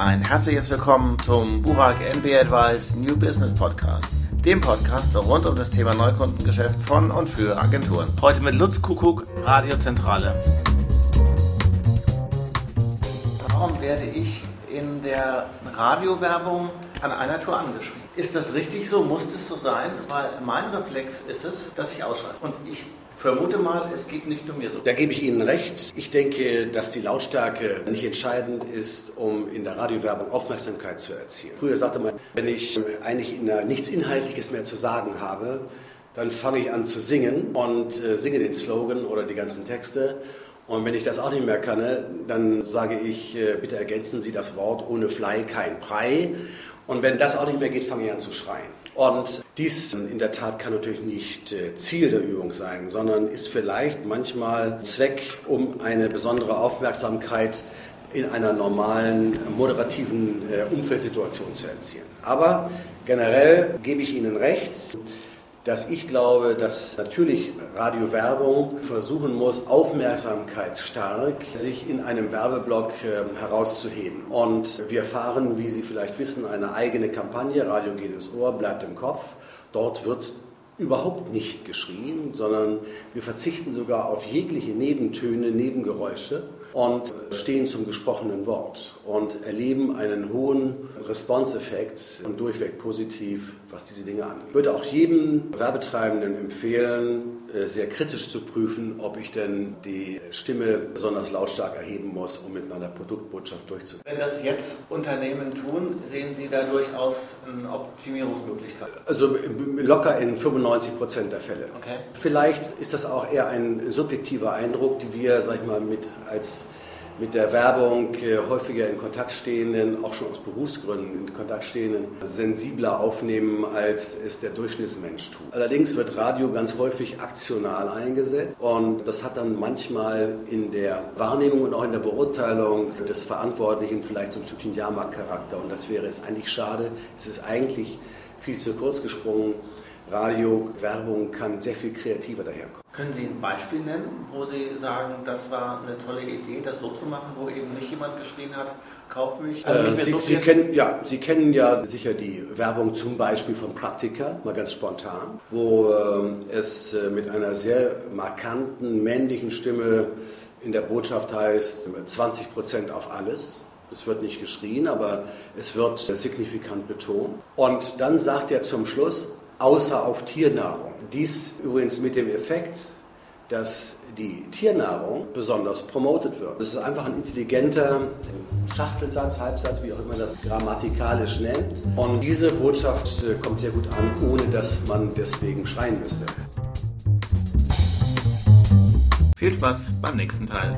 Ein herzliches Willkommen zum Burak NB Advice New Business Podcast, dem Podcast rund um das Thema Neukundengeschäft von und für Agenturen. Heute mit Lutz Kuckuck, Radiozentrale. Warum werde ich in der Radiowerbung an einer Tour angeschrieben? Ist das richtig so? Muss das so sein? Weil mein Reflex ist es, dass ich ausschreibe. Und ich vermute mal, es geht nicht nur mir so. Da gebe ich Ihnen recht. Ich denke, dass die Lautstärke nicht entscheidend ist, um in der Radiowerbung Aufmerksamkeit zu erzielen. Früher sagte man, wenn ich eigentlich nichts Inhaltliches mehr zu sagen habe, dann fange ich an zu singen und äh, singe den Slogan oder die ganzen Texte. Und wenn ich das auch nicht mehr kann, dann sage ich, äh, bitte ergänzen Sie das Wort ohne Fly kein Brei. Und wenn das auch nicht mehr geht, fange ich an zu schreien. Und dies in der Tat kann natürlich nicht äh, Ziel der Übung sein, sondern ist vielleicht manchmal Zweck, um eine besondere Aufmerksamkeit in einer normalen, moderativen äh, Umfeldsituation zu erzielen. Aber generell gebe ich Ihnen recht, dass ich glaube, dass natürlich Radiowerbung versuchen muss, aufmerksamkeitsstark sich in einem Werbeblock äh, herauszuheben. Und wir fahren, wie Sie vielleicht wissen, eine eigene Kampagne, Radio geht ins Ohr, bleibt im Kopf. Dort wird überhaupt nicht geschrien, sondern wir verzichten sogar auf jegliche Nebentöne, Nebengeräusche und stehen zum gesprochenen Wort und erleben einen hohen Response-Effekt und durchweg positiv, was diese Dinge angeht. Ich würde auch jedem Werbetreibenden empfehlen, äh, sehr kritisch zu prüfen, ob ich denn die Stimme besonders lautstark erheben muss, um mit meiner Produktbotschaft durchzukommen. Wenn das jetzt Unternehmen tun, sehen Sie da durchaus eine Optimierungsmöglichkeit? Also locker in 95 Prozent der Fälle. Okay. Vielleicht ist das auch eher ein subjektiver Eindruck, den wir, sag ich mal, mit als mit der Werbung äh, häufiger in Kontakt stehenden, auch schon aus Berufsgründen in Kontakt stehenden, sensibler aufnehmen, als es der Durchschnittsmensch tut. Allerdings wird Radio ganz häufig aktional eingesetzt und das hat dann manchmal in der Wahrnehmung und auch in der Beurteilung des Verantwortlichen vielleicht so ein Stückchen Jahrmarktcharakter und das wäre es eigentlich schade. Es ist eigentlich viel zu kurz gesprungen. Radio-Werbung kann sehr viel kreativer daherkommen. Können Sie ein Beispiel nennen, wo Sie sagen, das war eine tolle Idee, das so zu machen, wo eben nicht jemand geschrien hat, kauf mich? Also äh, Sie, so Sie, kennen, ja, Sie kennen ja sicher die Werbung zum Beispiel von Praktika, mal ganz spontan, wo äh, es äh, mit einer sehr markanten männlichen Stimme in der Botschaft heißt, 20 Prozent auf alles. Es wird nicht geschrien, aber es wird signifikant betont. Und dann sagt er zum Schluss, außer auf Tiernahrung. Dies übrigens mit dem Effekt, dass die Tiernahrung besonders promotet wird. Das ist einfach ein intelligenter Schachtelsatz, Halbsatz, wie auch immer das grammatikalisch nennt. Und diese Botschaft äh, kommt sehr gut an, ohne dass man deswegen schreien müsste. Viel Spaß beim nächsten Teil.